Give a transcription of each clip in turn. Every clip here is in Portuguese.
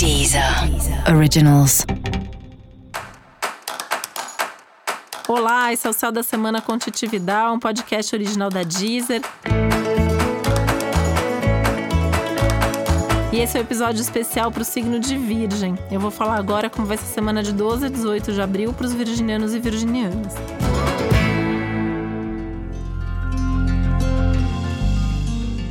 Deezer Originals. Olá, esse é o Céu da Semana com Titividade, um podcast original da Deezer. E esse é o um episódio especial para o signo de Virgem. Eu vou falar agora como vai ser a semana de 12 a 18 de abril para os virginianos e virginianas.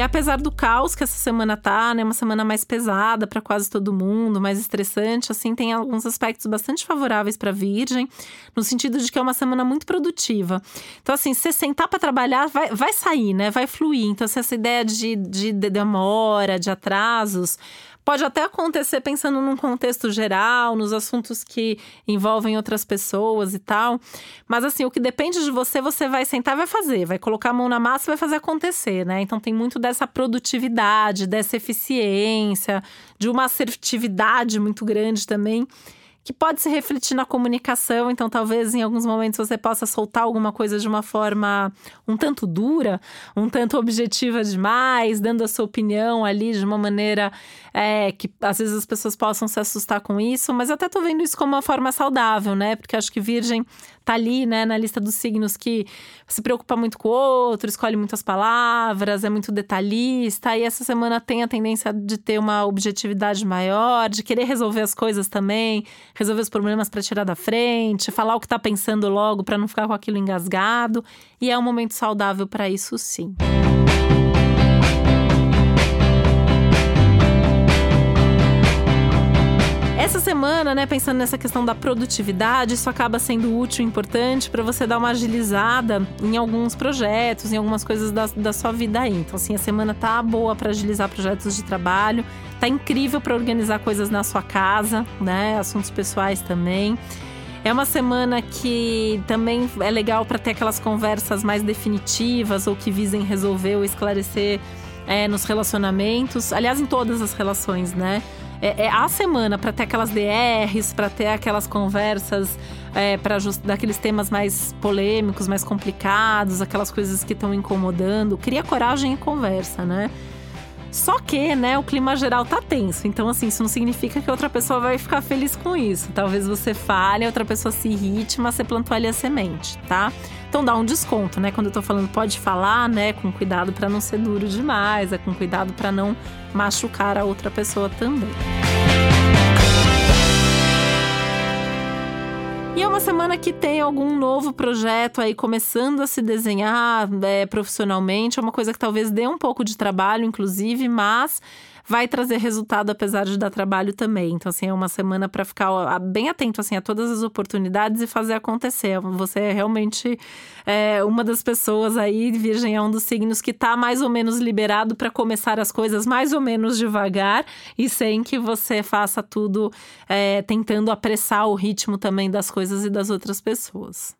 E apesar do caos que essa semana tá, né, uma semana mais pesada para quase todo mundo, mais estressante, assim, tem alguns aspectos bastante favoráveis para Virgem, no sentido de que é uma semana muito produtiva. Então, assim, se sentar para trabalhar, vai, vai sair, né, vai fluir. Então, se essa ideia de, de, de demora, de atrasos, Pode até acontecer pensando num contexto geral, nos assuntos que envolvem outras pessoas e tal. Mas assim, o que depende de você, você vai sentar vai fazer, vai colocar a mão na massa vai fazer acontecer, né? Então tem muito dessa produtividade, dessa eficiência, de uma assertividade muito grande também que pode se refletir na comunicação. Então, talvez em alguns momentos você possa soltar alguma coisa de uma forma um tanto dura, um tanto objetiva demais, dando a sua opinião ali de uma maneira é, que às vezes as pessoas possam se assustar com isso. Mas eu até tô vendo isso como uma forma saudável, né? Porque acho que Virgem tá ali, né, na lista dos signos que se preocupa muito com o outro, escolhe muitas palavras, é muito detalhista. E essa semana tem a tendência de ter uma objetividade maior, de querer resolver as coisas também resolver os problemas para tirar da frente, falar o que está pensando logo para não ficar com aquilo engasgado. E é um momento saudável para isso, sim. Semana, né, pensando nessa questão da produtividade, isso acaba sendo útil e importante para você dar uma agilizada em alguns projetos, em algumas coisas da, da sua vida aí. Então, assim, a semana tá boa para agilizar projetos de trabalho, tá incrível para organizar coisas na sua casa, né, assuntos pessoais também. É uma semana que também é legal para ter aquelas conversas mais definitivas ou que visem resolver ou esclarecer é, nos relacionamentos. Aliás, em todas as relações, né? É, é a semana para ter aquelas DRs, para ter aquelas conversas é, para daqueles temas mais polêmicos, mais complicados, aquelas coisas que estão incomodando. Cria coragem e conversa, né? Só que, né, o clima geral tá tenso. Então, assim, isso não significa que outra pessoa vai ficar feliz com isso. Talvez você fale, outra pessoa se irrite, mas você plantou ali a semente, tá? Então dá um desconto, né? Quando eu tô falando pode falar, né, com cuidado para não ser duro demais, é com cuidado para não machucar a outra pessoa também. E é uma semana que tem algum novo projeto aí começando a se desenhar é, profissionalmente. É uma coisa que talvez dê um pouco de trabalho, inclusive, mas vai trazer resultado apesar de dar trabalho também. Então, assim, é uma semana para ficar bem atento assim, a todas as oportunidades e fazer acontecer. Você é realmente é, uma das pessoas aí, Virgem é um dos signos que está mais ou menos liberado para começar as coisas mais ou menos devagar e sem que você faça tudo é, tentando apressar o ritmo também das coisas e das outras pessoas.